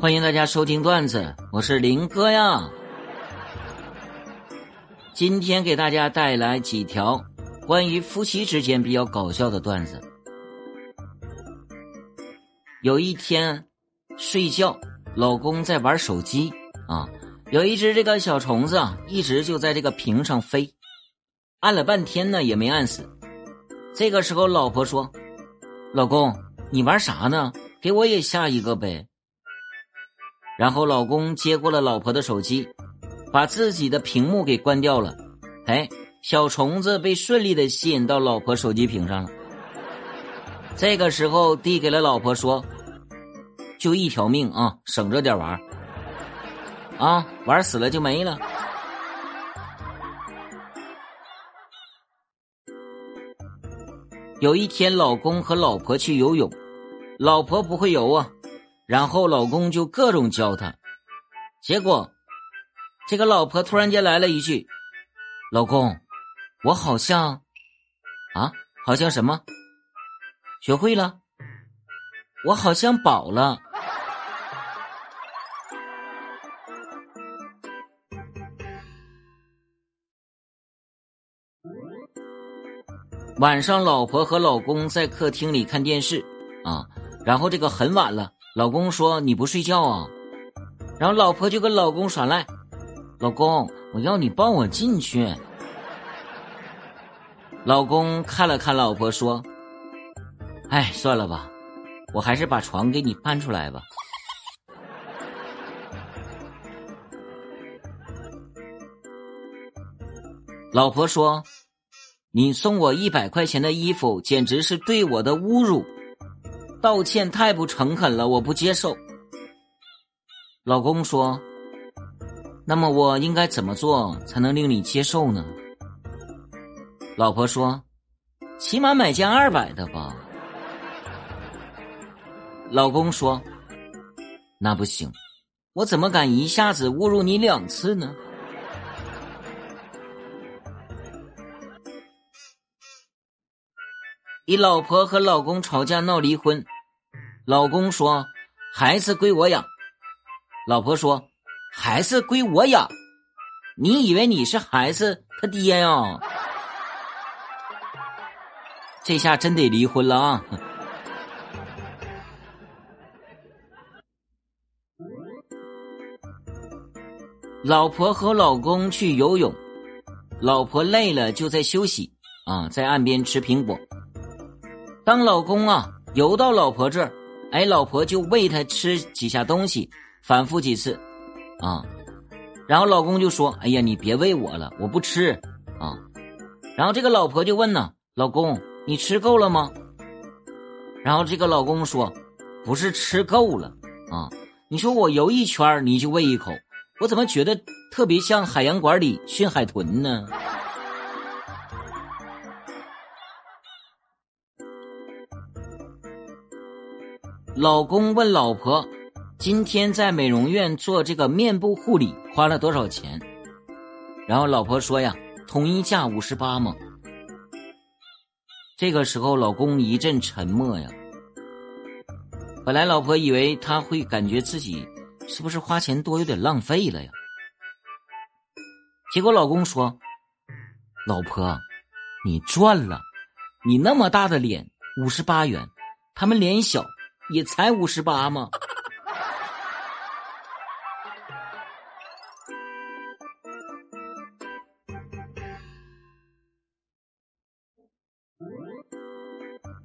欢迎大家收听段子，我是林哥呀。今天给大家带来几条关于夫妻之间比较搞笑的段子。有一天睡觉，老公在玩手机啊，有一只这个小虫子，一直就在这个屏上飞，按了半天呢也没按死。这个时候，老婆说：“老公，你玩啥呢？给我也下一个呗。”然后老公接过了老婆的手机。把自己的屏幕给关掉了，哎，小虫子被顺利的吸引到老婆手机屏上了。这个时候递给了老婆说：“就一条命啊，省着点玩啊，玩死了就没了。”有一天，老公和老婆去游泳，老婆不会游啊，然后老公就各种教她，结果。这个老婆突然间来了一句：“老公，我好像，啊，好像什么？学会了？我好像饱了。”晚上，老婆和老公在客厅里看电视啊，然后这个很晚了，老公说：“你不睡觉啊？”然后老婆就跟老公耍赖。老公，我要你帮我进去。老公看了看老婆，说：“哎，算了吧，我还是把床给你搬出来吧。”老婆说：“你送我一百块钱的衣服，简直是对我的侮辱，道歉太不诚恳了，我不接受。”老公说。那么我应该怎么做才能令你接受呢？老婆说：“起码买件二百的吧。”老公说：“那不行，我怎么敢一下子侮辱你两次呢？”一老婆和老公吵架闹离婚，老公说：“孩子归我养。”老婆说。孩子归我养，你以为你是孩子他爹呀？这下真得离婚了啊！老婆和老公去游泳，老婆累了就在休息啊，在岸边吃苹果。当老公啊游到老婆这儿，哎，老婆就喂他吃几下东西，反复几次。啊，然后老公就说：“哎呀，你别喂我了，我不吃。”啊，然后这个老婆就问呢：“老公，你吃够了吗？”然后这个老公说：“不是吃够了啊，你说我游一圈你就喂一口，我怎么觉得特别像海洋馆里训海豚呢？”老公问老婆。今天在美容院做这个面部护理花了多少钱？然后老婆说呀，统一价五十八嘛。这个时候老公一阵沉默呀。本来老婆以为他会感觉自己是不是花钱多有点浪费了呀？结果老公说：“老婆，你赚了，你那么大的脸，五十八元，他们脸小也才五十八吗？”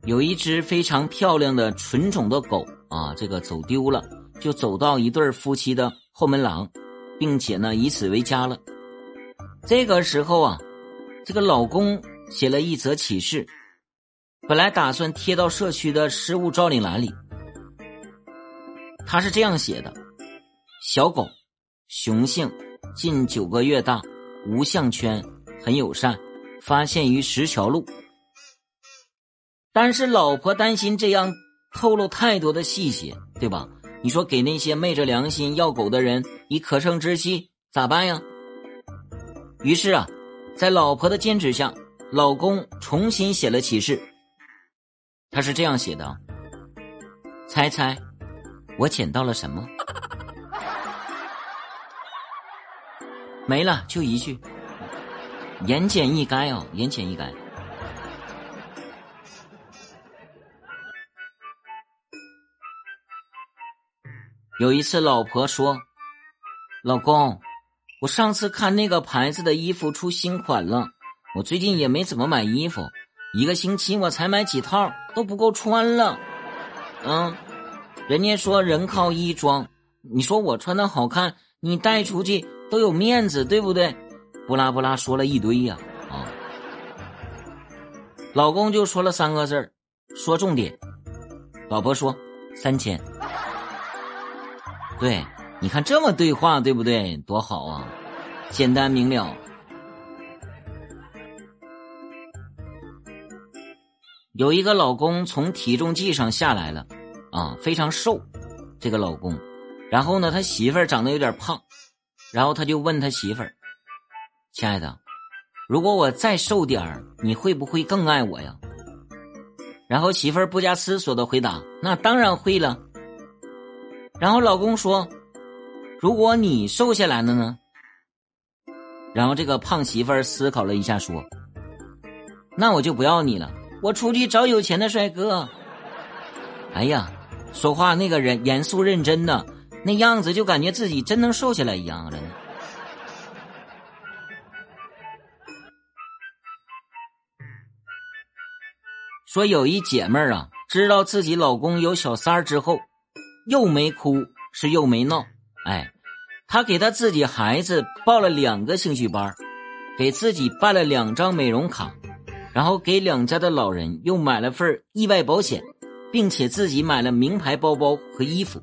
有一只非常漂亮的纯种的狗啊，这个走丢了，就走到一对夫妻的后门廊，并且呢以此为家了。这个时候啊，这个老公写了一则启事，本来打算贴到社区的失物招领栏里。他是这样写的：小狗，雄性，近九个月大，无项圈，很友善，发现于石桥路。但是老婆担心这样透露太多的细节，对吧？你说给那些昧着良心要狗的人以可乘之机咋办呀？于是啊，在老婆的坚持下，老公重新写了启事。他是这样写的：猜猜我捡到了什么？没了，就一句，言简意赅啊，言简意赅。有一次，老婆说：“老公，我上次看那个牌子的衣服出新款了，我最近也没怎么买衣服，一个星期我才买几套，都不够穿了。嗯，人家说人靠衣装，你说我穿的好看，你带出去都有面子，对不对？不拉不拉说了一堆呀，啊，老公就说了三个字儿，说重点。老婆说三千。”对，你看这么对话，对不对？多好啊，简单明了。有一个老公从体重计上下来了，啊，非常瘦，这个老公。然后呢，他媳妇儿长得有点胖，然后他就问他媳妇儿：“亲爱的，如果我再瘦点儿，你会不会更爱我呀？”然后媳妇儿不加思索的回答：“那当然会了。”然后老公说：“如果你瘦下来了呢？”然后这个胖媳妇儿思考了一下说：“那我就不要你了，我出去找有钱的帅哥。”哎呀，说话那个人严肃认真的那样子，就感觉自己真能瘦下来一样，真的。说有一姐妹儿啊，知道自己老公有小三儿之后。又没哭，是又没闹，哎，她给她自己孩子报了两个兴趣班，给自己办了两张美容卡，然后给两家的老人又买了份意外保险，并且自己买了名牌包包和衣服。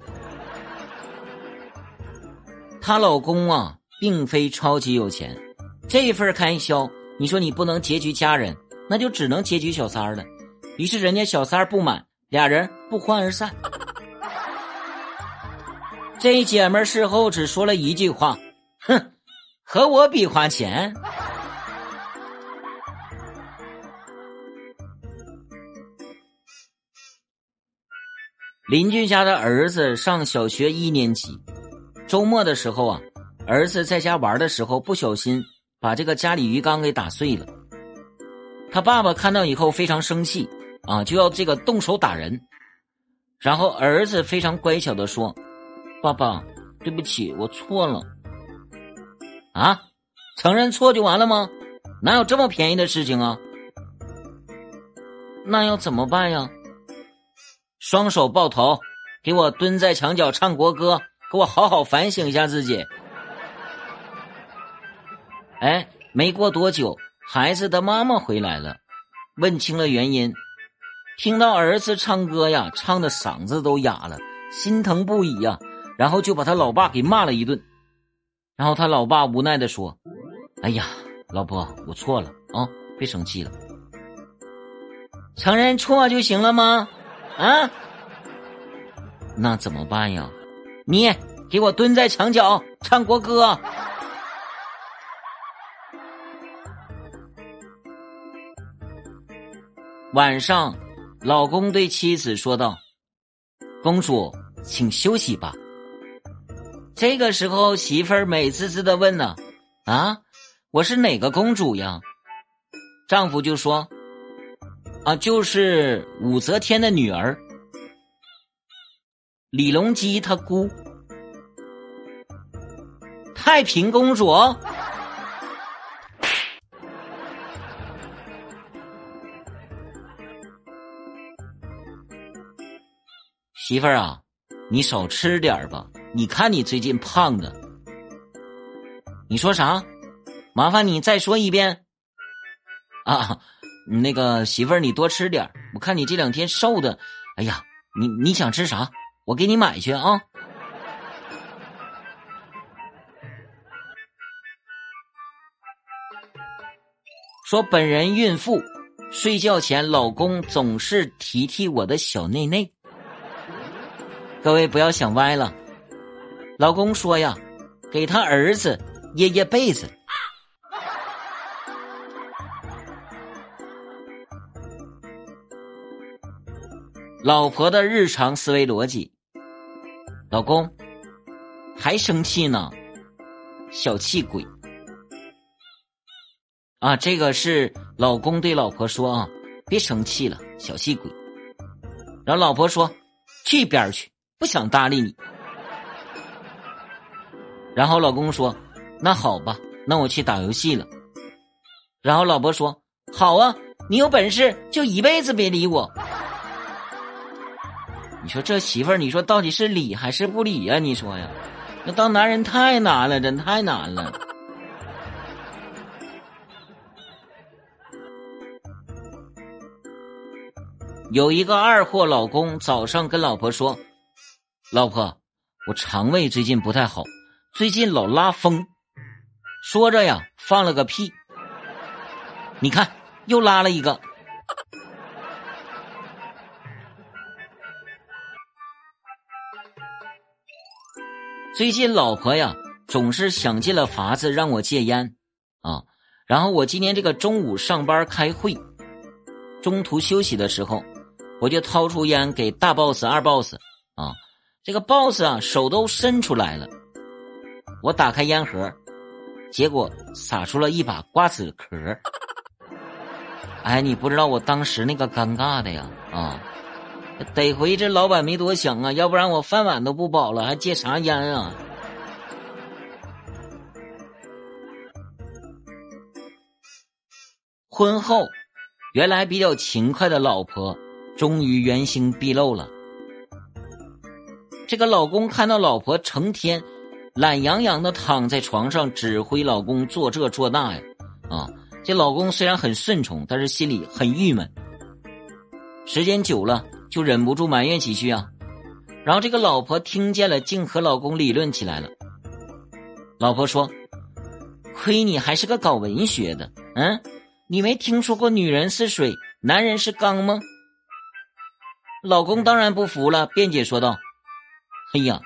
她老公啊，并非超级有钱，这份开销，你说你不能拮据家人，那就只能拮据小三儿了。于是人家小三儿不满，俩人不欢而散。这姐们事后只说了一句话：“哼，和我比花钱。”邻居家的儿子上小学一年级，周末的时候啊，儿子在家玩的时候不小心把这个家里鱼缸给打碎了。他爸爸看到以后非常生气啊，就要这个动手打人。然后儿子非常乖巧的说。爸爸，对不起，我错了。啊，承认错就完了吗？哪有这么便宜的事情啊？那要怎么办呀？双手抱头，给我蹲在墙角唱国歌，给我好好反省一下自己。哎，没过多久，孩子的妈妈回来了，问清了原因，听到儿子唱歌呀，唱的嗓子都哑了，心疼不已呀。然后就把他老爸给骂了一顿，然后他老爸无奈的说：“哎呀，老婆，我错了啊，别生气了，承认错就行了吗？啊？那怎么办呀？你给我蹲在墙角唱国歌。”晚上，老公对妻子说道：“公主，请休息吧。”这个时候，媳妇儿美滋滋的问呢：“啊，我是哪个公主呀？”丈夫就说：“啊，就是武则天的女儿，李隆基他姑，太平公主。”媳妇儿啊，你少吃点吧。你看你最近胖的，你说啥？麻烦你再说一遍。啊，那个媳妇儿，你多吃点我看你这两天瘦的，哎呀，你你想吃啥？我给你买去啊。说本人孕妇，睡觉前老公总是提提我的小内内。各位不要想歪了。老公说呀，给他儿子掖掖被子。老婆的日常思维逻辑：老公还生气呢，小气鬼。啊，这个是老公对老婆说啊，别生气了，小气鬼。然后老婆说：“去一边去，不想搭理你。”然后老公说：“那好吧，那我去打游戏了。”然后老婆说：“好啊，你有本事就一辈子别理我。”你说这媳妇儿，你说到底是理还是不理呀？你说呀，那当男人太难了，真太难了。有一个二货老公早上跟老婆说：“老婆，我肠胃最近不太好，最近老拉风。”说着呀，放了个屁。你看，又拉了一个。最近老婆呀，总是想尽了法子让我戒烟啊。然后我今天这个中午上班开会，中途休息的时候。我就掏出烟给大 boss、二 boss 啊，这个 boss 啊手都伸出来了。我打开烟盒，结果撒出了一把瓜子壳。哎，你不知道我当时那个尴尬的呀啊！得亏这老板没多想啊，要不然我饭碗都不保了，还戒啥烟啊？婚后，原来比较勤快的老婆。终于原形毕露了。这个老公看到老婆成天懒洋洋的躺在床上，指挥老公做这做那呀，啊，这老公虽然很顺从，但是心里很郁闷。时间久了，就忍不住埋怨几句啊。然后这个老婆听见了，竟和老公理论起来了。老婆说：“亏你还是个搞文学的，嗯，你没听说过女人是水，男人是钢吗？”老公当然不服了，辩解说道：“哎呀，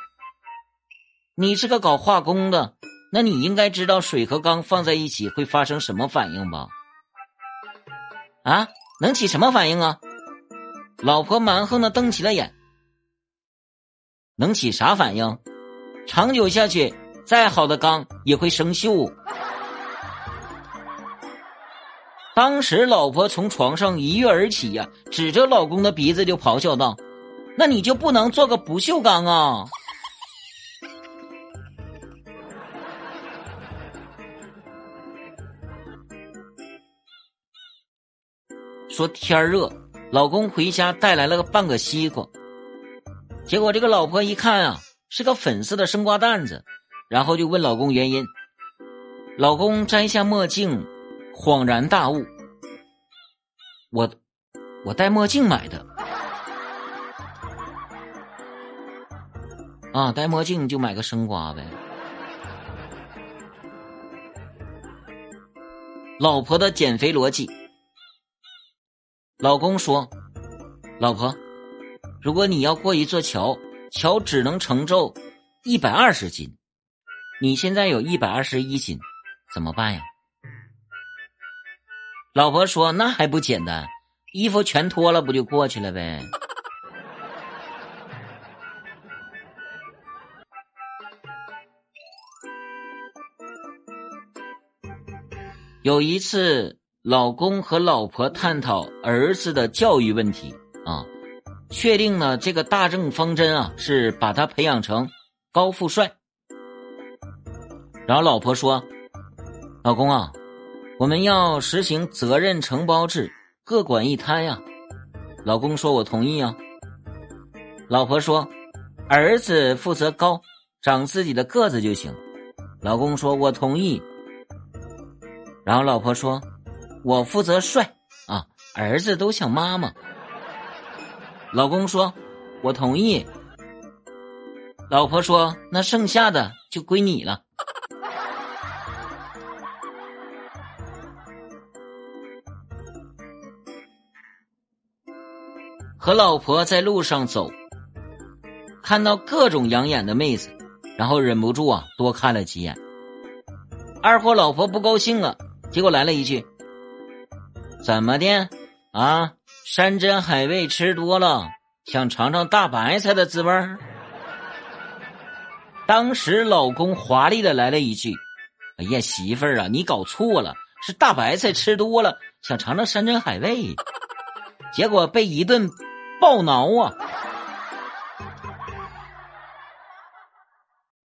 你是个搞化工的，那你应该知道水和钢放在一起会发生什么反应吧？啊，能起什么反应啊？”老婆蛮横的瞪起了眼：“能起啥反应？长久下去，再好的钢也会生锈。”当时，老婆从床上一跃而起呀，指着老公的鼻子就咆哮道：“那你就不能做个不锈钢啊？”说天热，老公回家带来了个半个西瓜，结果这个老婆一看啊，是个粉色的生瓜蛋子，然后就问老公原因。老公摘下墨镜。恍然大悟，我我戴墨镜买的啊，戴墨镜就买个生瓜呗。老婆的减肥逻辑，老公说：“老婆，如果你要过一座桥，桥只能承受一百二十斤，你现在有一百二十一斤，怎么办呀？”老婆说：“那还不简单，衣服全脱了，不就过去了呗？”有一次，老公和老婆探讨儿子的教育问题啊，确定呢这个大政方针啊是把他培养成高富帅。然后老婆说：“老公啊。”我们要实行责任承包制，各管一摊呀。老公说：“我同意啊。”老婆说：“儿子负责高，长自己的个子就行。”老公说：“我同意。”然后老婆说：“我负责帅啊，儿子都像妈妈。”老公说：“我同意。”老婆说：“那剩下的就归你了。”和老婆在路上走，看到各种养眼的妹子，然后忍不住啊多看了几眼。二货老婆不高兴了，结果来了一句：“怎么的啊？山珍海味吃多了，想尝尝大白菜的滋味儿？”当时老公华丽的来了一句：“哎呀，媳妇儿啊，你搞错了，是大白菜吃多了，想尝尝山珍海味。”结果被一顿暴挠啊！